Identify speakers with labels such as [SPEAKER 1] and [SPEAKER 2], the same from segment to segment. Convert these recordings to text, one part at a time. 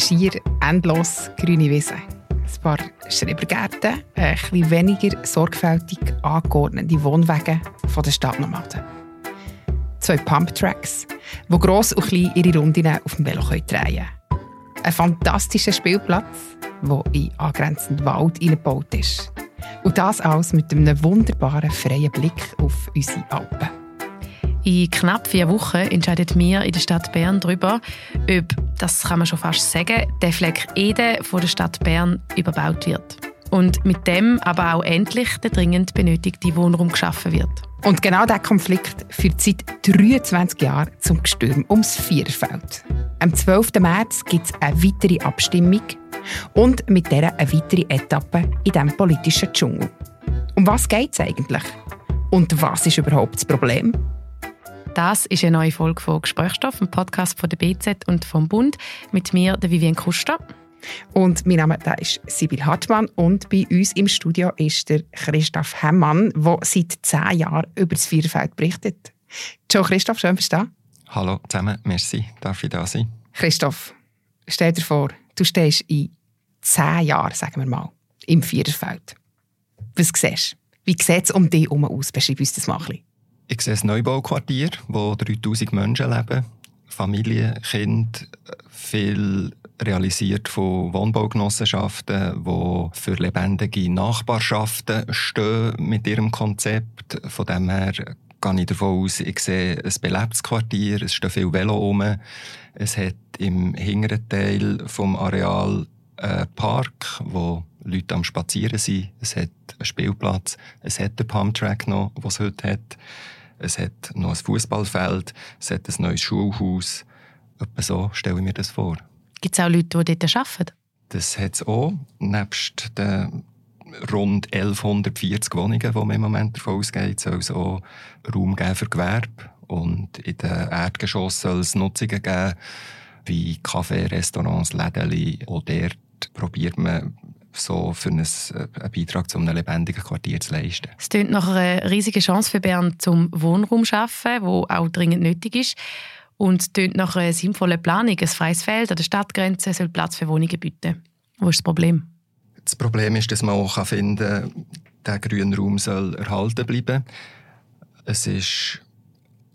[SPEAKER 1] schier endlos grüne Wiese. Ein paar Schrebergärten, ein bisschen weniger sorgfältig angeordnete Wohnwege von der Stadtnomaden. Zwei Pumptracks, wo gross und klein ihre Runden auf dem Velo drehen können. Ein fantastischer Spielplatz, der in angrenzenden Wald eingebaut ist. Und das alles mit einem wunderbaren freien Blick auf unsere Alpen.
[SPEAKER 2] In knapp vier Wochen entscheidet wir in der Stadt Bern darüber, ob, das kann man schon fast sagen, der Fleck Ede von der Stadt Bern überbaut wird. Und mit dem aber auch endlich der dringend benötigte Wohnraum geschaffen wird.
[SPEAKER 1] Und genau dieser Konflikt führt seit 23 Jahren zum Gestürm ums Viererfeld. Am 12. März gibt es eine weitere Abstimmung und mit der eine weitere Etappe in diesem politischen Dschungel. Um was geht es eigentlich? Und was ist überhaupt das Problem?
[SPEAKER 2] Das ist eine neue Folge von Gesprächsstoff, ein Podcast von der BZ und vom Bund mit mir, der Vivian Kuster.
[SPEAKER 1] Und mein Name da ist Sibyl Hartmann und bei uns im Studio ist der Christoph Hemmann, der seit zehn Jahren über das Vierfeld berichtet. Ciao Christoph, schön bist du da.
[SPEAKER 3] Hallo zusammen, merci, darf ich da sein?
[SPEAKER 1] Christoph, stell dir vor, du stehst in zehn Jahren, sagen wir mal, im Viererfeld. Was siehst du? Wie sieht es um dich herum aus? Beschreib uns das mal ein bisschen.
[SPEAKER 3] Ich sehe ein Neubauquartier, wo 3000 Menschen leben. Familie, Kind, viel realisiert von Wohnbaugenossenschaften, die für lebendige Nachbarschaften stehen mit ihrem Konzept. Von dem her gehe ich davon aus, ich sehe ein belebtes Quartier, es stehen viele Velo rum. Es hat im hinteren Teil des Areals einen Park, wo Leute am Spazieren sind. Es hat einen Spielplatz. Es hat den Pumptrack noch, was es heute hat. Es hat noch ein Fußballfeld. Es hat ein neues Schulhaus. Etwa so stelle ich mir das vor.
[SPEAKER 2] Gibt es auch Leute, die dort arbeiten?
[SPEAKER 3] Das hat es auch. Nebst den rund 1140 Wohnungen, die man im Moment davon ausgeht, soll es auch Raum geben für Gewerbe. Und in den Erdgeschossen soll es Nutzungen geben, wie Café, Restaurants, Läden. Auch dort probiert man so für einen, einen Beitrag zu einem lebendigen Quartier zu leisten.
[SPEAKER 2] Es klingt nach einer riesigen Chance für Bern zum Wohnraum zu schaffen, wo auch dringend nötig ist. Und es klingt nach einer sinnvollen Planung. Ein freies Feld an der Stadtgrenze soll Platz für Wohnungen bieten. Wo ist das Problem?
[SPEAKER 3] Das Problem ist, dass man auch finden kann, der grüne Raum soll erhalten bleiben. Es ist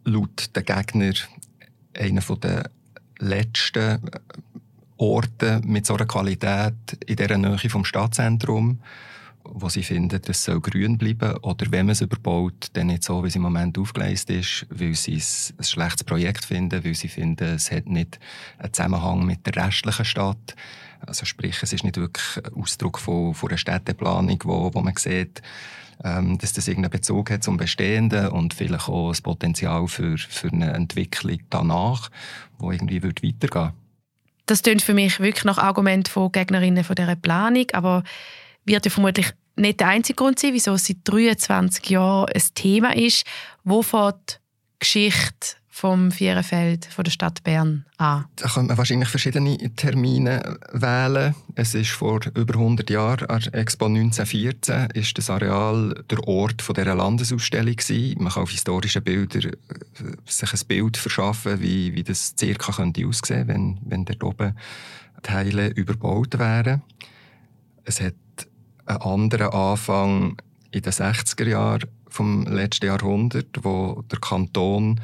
[SPEAKER 3] laut den Gegner einer der letzten Orte mit so einer Qualität in dieser Nähe vom Stadtzentrum, wo sie finden, es soll grün bleiben. Oder wenn man es überbaut, dann nicht so, wie es im Moment aufgeleistet ist, weil sie es ein schlechtes Projekt finden, weil sie finden, es hat nicht einen Zusammenhang mit der restlichen Stadt. Also sprich, es ist nicht wirklich Ausdruck von, von einer Städteplanung, wo, wo man sieht, ähm, dass das irgendeinen Bezug hat zum Bestehenden und vielleicht auch das Potenzial für, für eine Entwicklung danach, wo irgendwie wird weitergehen
[SPEAKER 2] Das klingt für mich wirklich nach Argument von Gegnerinnen von dieser Planung, aber wird ja vermutlich nicht der einzige Grund sein, wieso es seit 23 Jahren ein Thema ist. Wo die Geschichte vom Vierenfeld von der Stadt Bern an?
[SPEAKER 3] Da könnte man wahrscheinlich verschiedene Termine wählen. Es ist vor über 100 Jahren, an Expo 1914, ist das Areal der Ort von dieser Landesausstellung gewesen. Man kann auf historischen Bildern äh, sich ein Bild verschaffen, wie, wie das circa könnte aussehen, wenn, wenn dort oben Teile überbaut wären. Es hat einen anderen Anfang in den 60er Jahren vom letzten Jahrhundert, wo der Kanton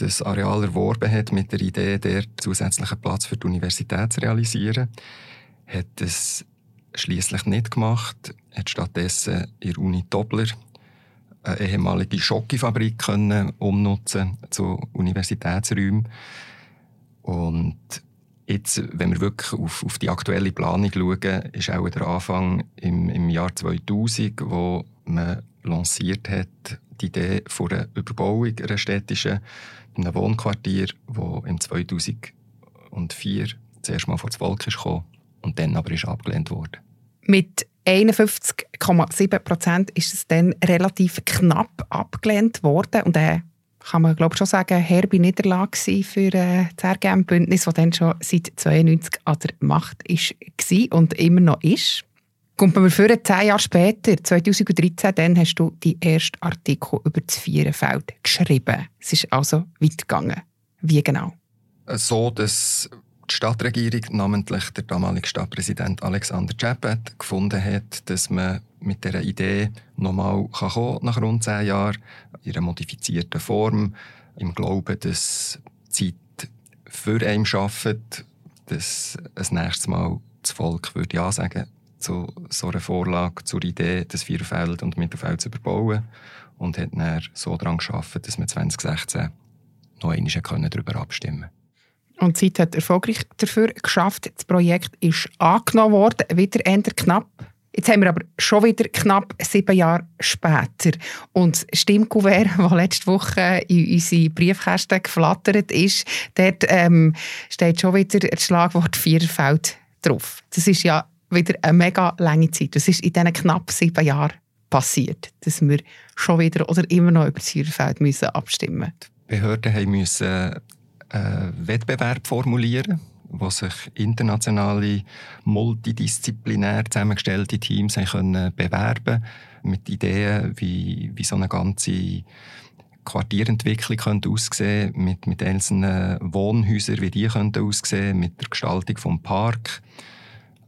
[SPEAKER 3] das Areal erworben hat mit der Idee, der zusätzlichen Platz für die Universität zu realisieren, hat es schließlich nicht gemacht, hat stattdessen in Uni Dobler eine ehemalige Schokifabrik können umnutzen zu Universitätsräumen. Und Jetzt, wenn wir wirklich auf, auf die aktuelle Planung schauen, ist auch der Anfang im, im Jahr 2000, wo man lanciert hat, die Idee von einer Überbauung einer städtischen, einem Wohnquartier, wo im 2004 zuerst mal vor das Volk ist gekommen und dann aber ist abgelehnt worden.
[SPEAKER 1] Mit 51,7 Prozent ist es dann relativ knapp abgelehnt worden und äh, kann man glaube schon sagen, herbe Niederlage für äh, das RGM-Bündnis, das dann schon seit 92 an der Macht war und immer noch ist. Kommt man für zehn Jahre später, 2013, dann hast du die ersten Artikel über das Vierenfeld geschrieben. Es ist also weit gegangen. Wie genau?
[SPEAKER 3] So, dass die Stadtregierung, namentlich der damalige Stadtpräsident Alexander Czepet, gefunden hat, dass man mit dieser Idee nochmal nach rund zehn Jahren in einer modifizierten Form, im Glauben, dass die Zeit für einen arbeitet, dass ein nächstes Mal das Volk würde Ja sagen zu so einer Vorlage, zur Idee, das Vierfeld und Mittelfeld zu überbauen und hat dann so daran geschafft, dass wir 2016 noch einmal darüber abstimmen konnten.
[SPEAKER 1] Und die Zeit hat erfolgreich dafür geschafft. Das Projekt ist angenommen worden, wieder eher knapp. Jetzt haben wir aber schon wieder knapp sieben Jahre später. Und das Stimmkuvert, das letzte Woche in unsere Briefkästen geflattert ist, dort ähm, steht schon wieder das Schlagwort Vierfeld drauf. Das ist ja wieder eine mega lange Zeit. Das ist in diesen knapp sieben Jahren passiert, dass wir schon wieder oder immer noch über das Vierfeld müssen abstimmen.
[SPEAKER 3] Die Behörden mussten einen Wettbewerb formulieren, wo sich internationale, multidisziplinär zusammengestellte Teams können bewerben mit Ideen, wie, wie so eine ganze Quartierentwicklung könnte aussehen mit, mit einzelnen Wohnhäusern, wie die könnten aussehen, mit der Gestaltung des Parks.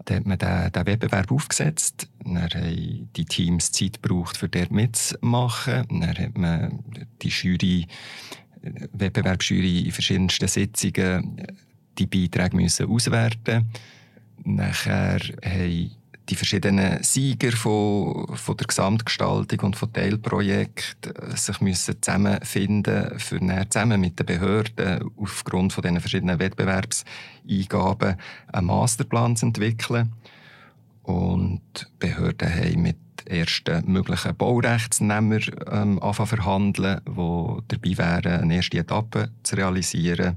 [SPEAKER 3] Dann hat man den, den Wettbewerb aufgesetzt. Dann haben die Teams Zeit gebraucht, um dort mitzumachen. Dann hat man die Jury Wettbewerbsjury in verschiedensten Sitzungen die Beiträge müssen auswerten Nachher haben die verschiedenen Sieger von, von der Gesamtgestaltung und von Teilprojekten sich müssen zusammenfinden für zusammen mit den Behörden aufgrund von diesen verschiedenen Wettbewerbseingaben einen Masterplan zu entwickeln. Und die Behörden haben mit ersten möglichen Baurechtsnehmer ähm, verhandeln, die dabei wären, eine erste Etappe zu realisieren.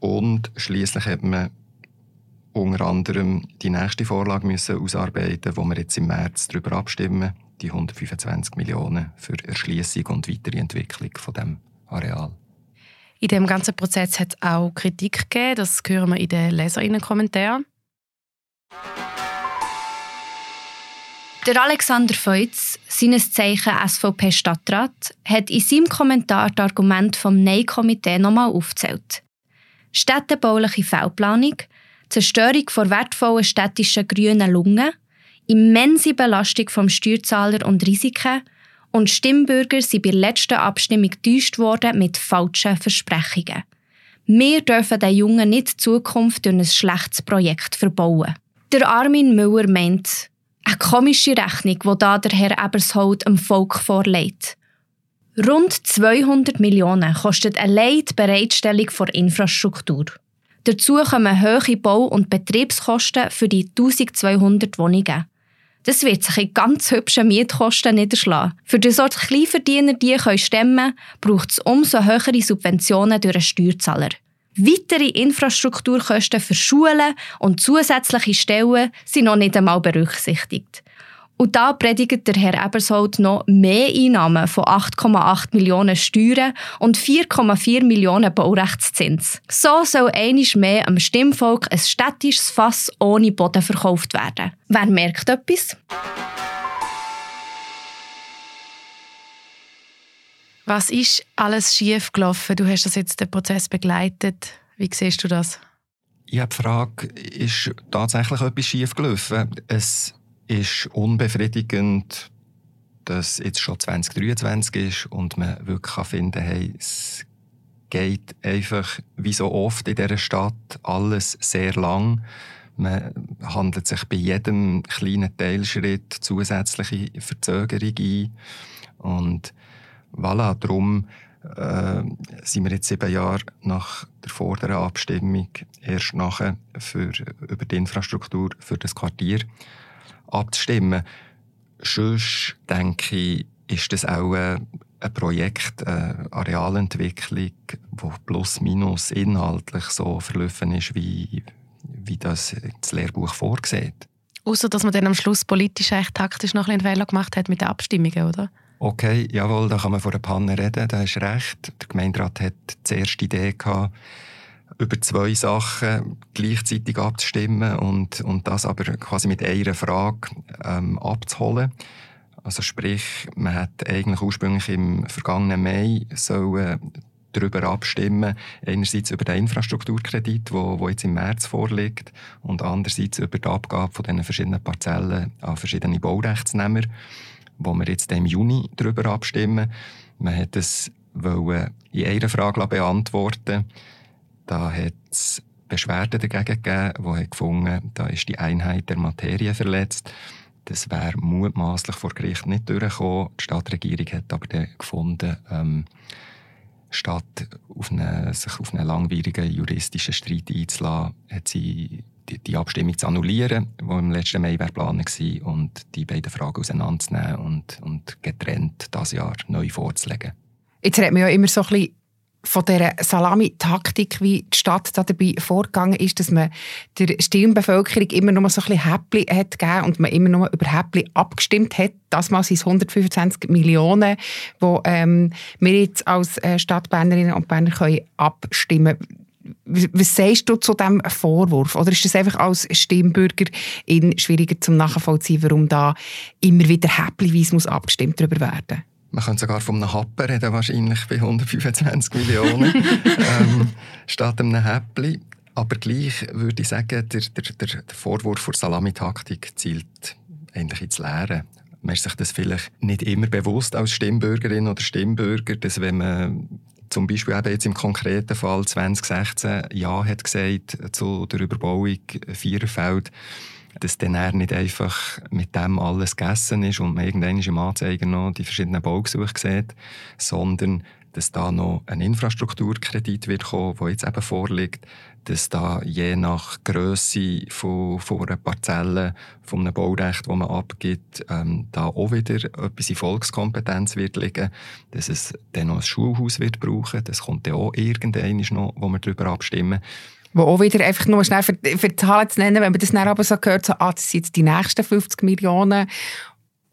[SPEAKER 3] Und schließlich hat man unter anderem die nächste Vorlage müssen ausarbeiten, wo wir jetzt im März darüber abstimmen, die 125 Millionen für Erschließung und weitere Entwicklung von dem Areal.
[SPEAKER 2] In dem ganzen Prozess hat es auch Kritik gegeben, das hören wir in den Leserinnenkommentaren.
[SPEAKER 4] Der Alexander Feutz, seines Zeichen SVP-Stadtrat, hat in seinem Kommentar das Argument vom Nein-Komitee nochmal aufgezählt. Städtebauliche Fehlplanung, Zerstörung von wertvollen städtischen grünen Lungen, immense Belastung vom Steuerzahler und Risiken und Stimmbürger sind bei der letzten Abstimmung getäuscht worden mit falschen Versprechungen. Wir dürfen den Jungen nicht die Zukunft durch ein schlechtes Projekt verbauen. Der Armin Müller meint, eine komische Rechnung, die da der Herr Ebershold dem Volk vorlegt. Rund 200 Millionen kostet allein die Bereitstellung von Infrastruktur. Dazu kommen hohe Bau- und Betriebskosten für die 1200 Wohnungen. Das wird sich in ganz hübschen Mietkosten niederschlagen. Für die Sorte Kleinverdiener, die können stemmen braucht es umso höhere Subventionen durch den Steuerzahler. Weitere Infrastrukturkosten für Schulen und zusätzliche Stellen sind noch nicht einmal berücksichtigt. Und da predigt der Herr Ebershold noch mehr Einnahmen von 8,8 Millionen Steuern und 4,4 Millionen Baurechtszins. So soll einisch mehr am Stimmvolk ein städtisches Fass ohne Boden verkauft werden. Wer merkt etwas?
[SPEAKER 2] Was ist alles schief gelaufen? Du hast das jetzt den Prozess begleitet. Wie siehst du das?
[SPEAKER 3] Ja, die Frage ist tatsächlich etwas schief gelaufen. Es ist unbefriedigend, dass jetzt schon 2023 ist und man wirklich finden kann, hey, es geht einfach wie so oft in dieser Stadt alles sehr lang. Man handelt sich bei jedem kleinen Teilschritt zusätzliche Verzögerung ein. Und voilà, darum äh, sind wir jetzt sieben Jahre nach der vorderen Abstimmung erst nachher für, über die Infrastruktur für das Quartier abzustimmen. Sonst denke ich, ist das auch ein Projekt, eine Arealentwicklung, wo plus minus inhaltlich so verlaufen ist, wie, wie das das Lehrbuch vorsieht.
[SPEAKER 2] Außer dass man dann am Schluss politisch echt taktisch noch ein Fehler gemacht hat mit den Abstimmungen, oder?
[SPEAKER 3] Okay, jawohl, da kann man von einer Panne reden, da hast recht. Der Gemeinderat hat die erste Idee gehabt, über zwei Sachen gleichzeitig abzustimmen und, und das aber quasi mit einer Frage ähm, abzuholen. Also sprich, man hat eigentlich ursprünglich im vergangenen Mai sollen darüber abstimmen, einerseits über den Infrastrukturkredit, wo, wo jetzt im März vorliegt, und andererseits über die Abgabe von diesen verschiedenen Parzellen an verschiedene Baurechtsnehmer, wo wir jetzt im Juni darüber abstimmen. Man hat es in einer Frage beantworten Da hat es Beschwerden dagegen gegeben, die gefunden da ist die Einheit der Materie verletzt. Das wäre mutmaßlich vor Gericht nicht durchgekommen. Die Stadtregierung hat aber gefunden, ähm, statt auf eine, sich auf einen langwierigen juristischen Streit einzulassen, hat sie die, die Abstimmung zu annullieren, die im letzten Mai geplant war, und die beiden Fragen auseinanderzunehmen und, und getrennt das Jahr neu vorzulegen.
[SPEAKER 1] Jetzt redet man ja immer so ein bisschen von dieser Salami-Taktik, wie die Stadt da dabei vorgegangen ist, dass man der Stimmbevölkerung immer nur so ein bisschen Häppchen hat gegeben und man immer nur über Häppchen abgestimmt hat. Das Mal sind es 125 Millionen, die ähm, wir jetzt als äh, Stadtbernerinnen und Berner können abstimmen was sagst du zu diesem Vorwurf? Oder ist das einfach als Stimmbürger schwieriger zum Nachvollziehen, warum da immer wieder häppchenweise abgestimmt darüber werden muss?
[SPEAKER 3] Man könnte sogar von einem Happen reden, wahrscheinlich bei 125 Millionen, ähm, statt einem Häppli. Aber gleich würde ich sagen, der, der, der Vorwurf der Salamitaktik zielt eigentlich ins Leere. Man ist sich das vielleicht nicht immer bewusst als Stimmbürgerin oder Stimmbürger, dass wenn man zum Beispiel eben jetzt im konkreten Fall 2016 Ja hat gesagt zu der Überbauung Viererfeld, dass dann nicht einfach mit dem alles gegessen ist und man irgendwann im Anzeiger noch die verschiedenen Baugesuche sieht, sondern dass da noch ein Infrastrukturkredit wird kommen, der jetzt eben vorliegt, dass da je nach Größe von, von einer Parzelle, von einem Baurecht, das man abgibt, ähm, da auch wieder etwas in Volkskompetenz wird liegen, dass es dann noch ein Schulhaus wird brauchen, das kommt dann auch irgendwann noch, wo wir darüber abstimmen
[SPEAKER 1] wo auch wieder einfach nur schnell für, für Zahlen zu nennen, wenn man das dann aber so hört, so, ah, das sind jetzt die nächsten 50 Millionen.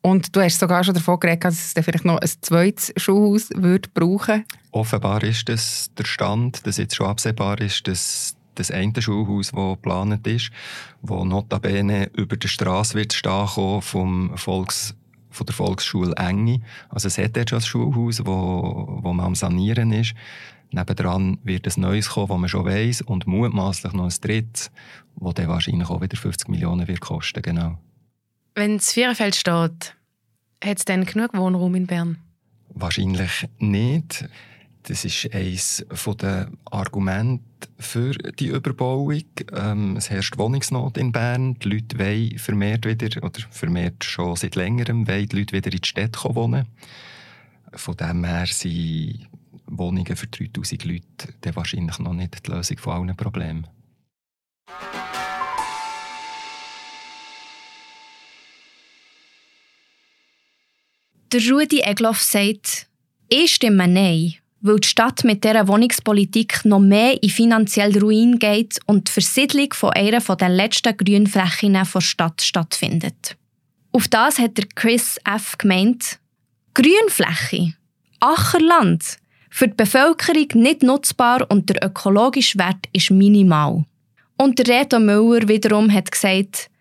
[SPEAKER 1] Und du hast sogar schon davon geredet, dass es vielleicht noch ein zweites Schulhaus würde brauchen
[SPEAKER 3] Offenbar ist das der Stand, dass jetzt schon absehbar ist, dass das eine Schulhaus, das geplant ist, wo notabene über der Straße wird stehen vom Volks von der Volksschule Enge. Also es hat jetzt schon ein Schulhaus, wo, wo man am Sanieren ist. Nebendran wird ein neues kommen, das man schon weiss, und mutmaßlich noch ein drittes, das dann wahrscheinlich auch wieder 50 Millionen wird kosten. Genau.
[SPEAKER 2] Wenn das Viererfeld steht, hat es dann genug Wohnraum in Bern?
[SPEAKER 3] Wahrscheinlich nicht. Das ist eines der Argumente für die Überbauung. Ähm, es herrscht Wohnungsnot in Bern. Die Leute wollen vermehrt wieder, oder vermehrt schon seit längerem, wollen die Leute wieder in die Stadt wohnen. Von dem her sind Wohnungen für 3000 Leute dann wahrscheinlich noch nicht die Lösung von allen Problemen.
[SPEAKER 4] Der Rudi Egloff sagt, ich stimme Nein, weil die Stadt mit dieser Wohnungspolitik noch mehr in finanziell Ruin geht und die Versiedlung von einer der letzten Grünflächen der Stadt stattfindet. Auf das hat Chris F. gemeint, Grünfläche, Ackerland, für die Bevölkerung nicht nutzbar und der ökologische Wert ist minimal. Und der Reto Müller wiederum hat gesagt,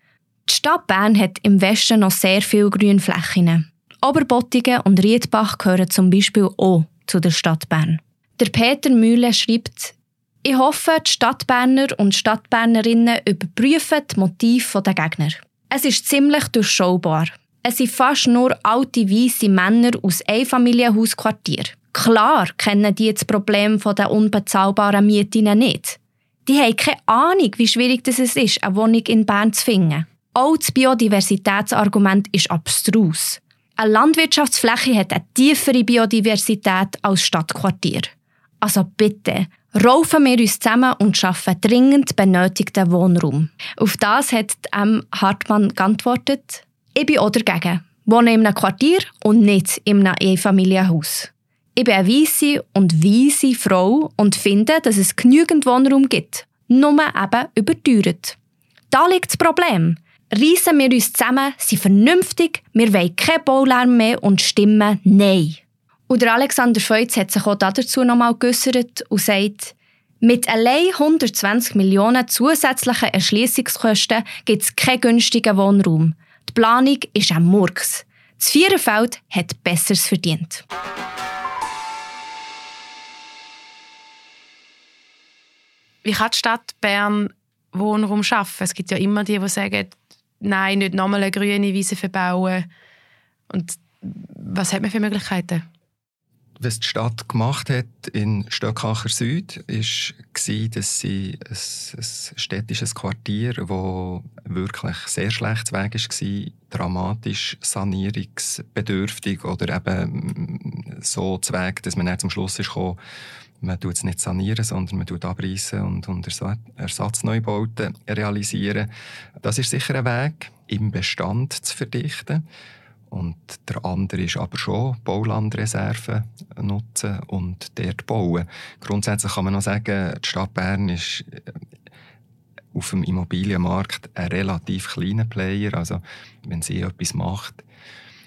[SPEAKER 4] die Stadt Bern hat im Westen noch sehr viele Grünflächen. Oberbottigen und Riedbach gehören zum Beispiel auch zu der Stadt Bern. Der Peter Mühle schreibt, ich hoffe, die Stadtberner und Stadtbernerinnen überprüfen die Motive der Gegner. Es ist ziemlich durchschaubar. Es sind fast nur alte weiße Männer aus Einfamilienhausquartier. Klar kennen die das Problem der unbezahlbaren Mieten nicht. Die haben keine Ahnung, wie schwierig es ist, eine Wohnung in Bern zu finden. Auch das Biodiversitätsargument ist abstrus. Eine Landwirtschaftsfläche hat eine tiefere Biodiversität als Stadtquartier. Also bitte, raufen wir uns zusammen und schaffen dringend benötigten Wohnraum. Auf das hat M. Hartmann geantwortet, ich bin auch dagegen. Wohne in einem Quartier und nicht in einem Einfamilienhaus. Ich bin eine weisse und weise Frau und finde, dass es genügend Wohnraum gibt. Nur eben überteuert. Da liegt das Problem. Reissen wir uns zusammen, sind vernünftig, wir wollen keinen Baulärm mehr und stimmen Nein. Und der Alexander Feutz hat sich auch dazu nochmal geäussert und sagt, mit allein 120 Millionen zusätzlichen Erschließungskosten gibt es keinen günstigen Wohnraum. Die Planung ist ein Murks. Das Viererfeld hat Besseres verdient.
[SPEAKER 2] Wie kann die Stadt Bern Wohnraum schaffen? Es gibt ja immer die, die sagen, nein, nicht nochmal eine grüne Wiese verbauen. Und was hat man für Möglichkeiten?
[SPEAKER 3] Was die Stadt gemacht hat in Stöckacher Süd, war, dass sie ein, ein städtisches Quartier, das wirklich sehr schlecht weg war, dramatisch sanierungsbedürftig oder eben so Zweig, dass man nicht zum Schluss gekommen, man tut es nicht sanieren, sondern man tut abreißen und, und Ersatzneubauten realisieren. Das ist sicher ein Weg, im Bestand zu verdichten. Und der andere ist aber schon Baulandreserven nutzen und dort bauen. Grundsätzlich kann man noch sagen, die Stadt Bern ist äh, auf dem Immobilienmarkt ein relativ kleiner Player. Also wenn sie etwas macht,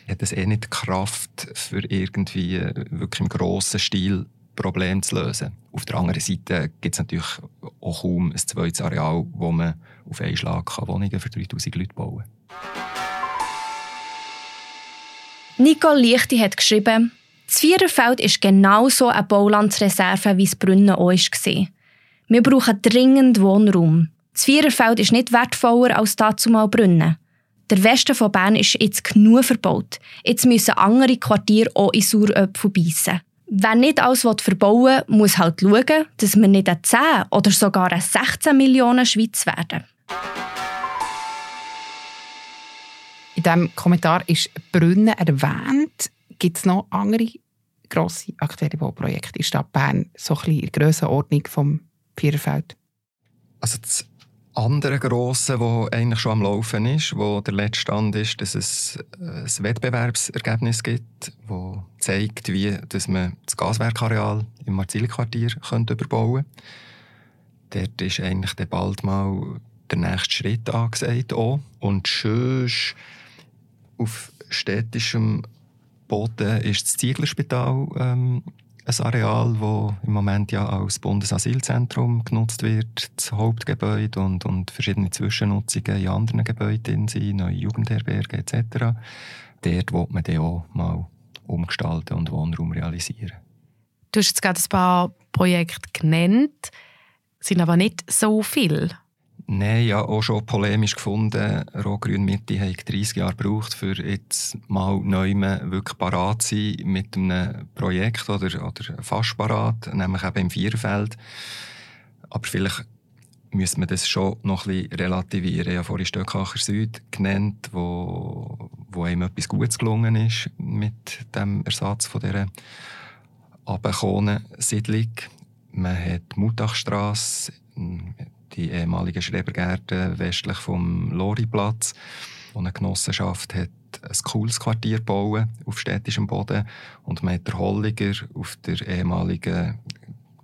[SPEAKER 3] hat es eh nicht die Kraft, für irgendwie äh, wirklich im grossen Stil Problem zu lösen. Auf der anderen Seite gibt es natürlich auch kaum ein zweites Areal, wo man auf einen Schlag Wohnungen für 3000 Leute bauen kann.
[SPEAKER 4] Nicole Lichti hat geschrieben, das Viererfeld ist genauso eine Baulandsreserve, wie es Brunnen auch war. Wir brauchen dringend Wohnraum. Das Viererfeld ist nicht wertvoller als dazu mal Brunnen. Der Westen von Bern ist jetzt genug verbaut. Jetzt müssen andere Quartiere auch in Saueröpfel beißen. Wer nicht alles verbauen will, muss halt schauen, dass wir nicht eine 10 oder sogar eine 16 Millionen Schweiz werden.
[SPEAKER 1] In diesem Kommentar ist Brunnen erwähnt. Gibt es noch andere grosse aktuelle Bauprojekte in der Stadt Bern, so ein bisschen in der Grössenordnung vom Viererfeld?
[SPEAKER 3] Also das andere Grosse, das eigentlich schon am Laufen ist, wo der letzte Stand ist, dass es ein Wettbewerbsergebnis gibt, das zeigt, wie dass man das Gaswerkareal im Marzili-Quartier überbauen könnte. Dort ist eigentlich bald mal der nächste Schritt angesagt. Auch. Und sonst auf städtischem Boden ist das Zieglerspital ähm, ein Areal, das im Moment ja als Bundesasylzentrum genutzt wird, das Hauptgebäude und, und verschiedene Zwischennutzungen in anderen Gebäuden sind, neue Jugendherberge etc. Dort will man dann auch mal umgestalten und Wohnraum realisieren.
[SPEAKER 2] Du hast jetzt gerade ein paar Projekte genannt, sind aber nicht so viele.
[SPEAKER 3] Nein, ja, auch schon polemisch gefunden. Rot-Grün Mitte hat 30 Jahre gebraucht, für jetzt mal neu wirklich parat zu sein mit einem Projekt oder, oder fast parat, nämlich eben im Vierfeld. Aber vielleicht müsste man das schon noch ein bisschen relativieren. Ich habe vorhin Stöckacher Süd genannt, wo, wo einem etwas Gutes gelungen ist mit dem Ersatz von dieser Siedlung. Man hat Mutachstrasse die ehemaligen Schrebergärten westlich vom Loriplatz. Und eine Genossenschaft hat ein cooles Quartier bauen auf städtischem Boden und man hat der Holliger auf der ehemaligen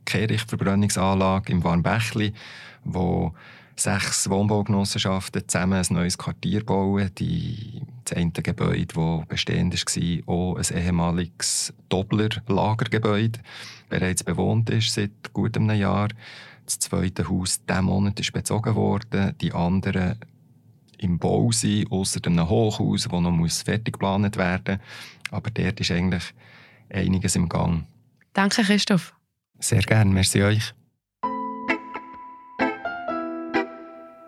[SPEAKER 3] Kehrichtverbrennungsanlage im Warmbächli, wo sechs Wohnbaugenossenschaften zusammen ein neues Quartier bauen. Die, das eine Gebäude, das bestehend war, auch ein ehemaliges Doppler-Lagergebäude, bereits bewohnt ist seit gut einem Jahr. Das zweite Haus diesen Monat ist bezogen worden, die anderen im Bau sind, außer einem Hochhaus, das noch fertig geplant werden muss. Aber dort ist eigentlich einiges im Gang.
[SPEAKER 2] Danke, Christoph.
[SPEAKER 3] Sehr gerne, merci euch.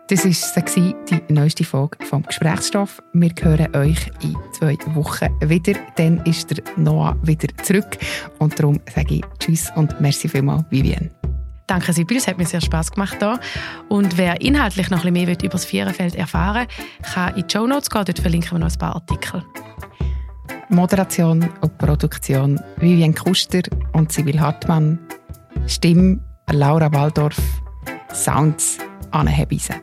[SPEAKER 1] Das war die neueste Folge vom Gesprächsstoff. Wir hören euch in zwei Wochen wieder. Dann ist der Noah wieder zurück. Und darum sage ich Tschüss und merci vielmals, Vivienne.
[SPEAKER 2] Danke, Sibyl. Es hat mir sehr Spass gemacht hier. Und wer inhaltlich noch ein bisschen mehr über das Vierenfeld erfahren will, kann in die Show Notes gehen. Dort verlinken wir noch ein paar Artikel.
[SPEAKER 1] Moderation und Produktion Vivian Kuster und Sibyl Hartmann. Stimme Laura Waldorf. Sounds Anne Hebise.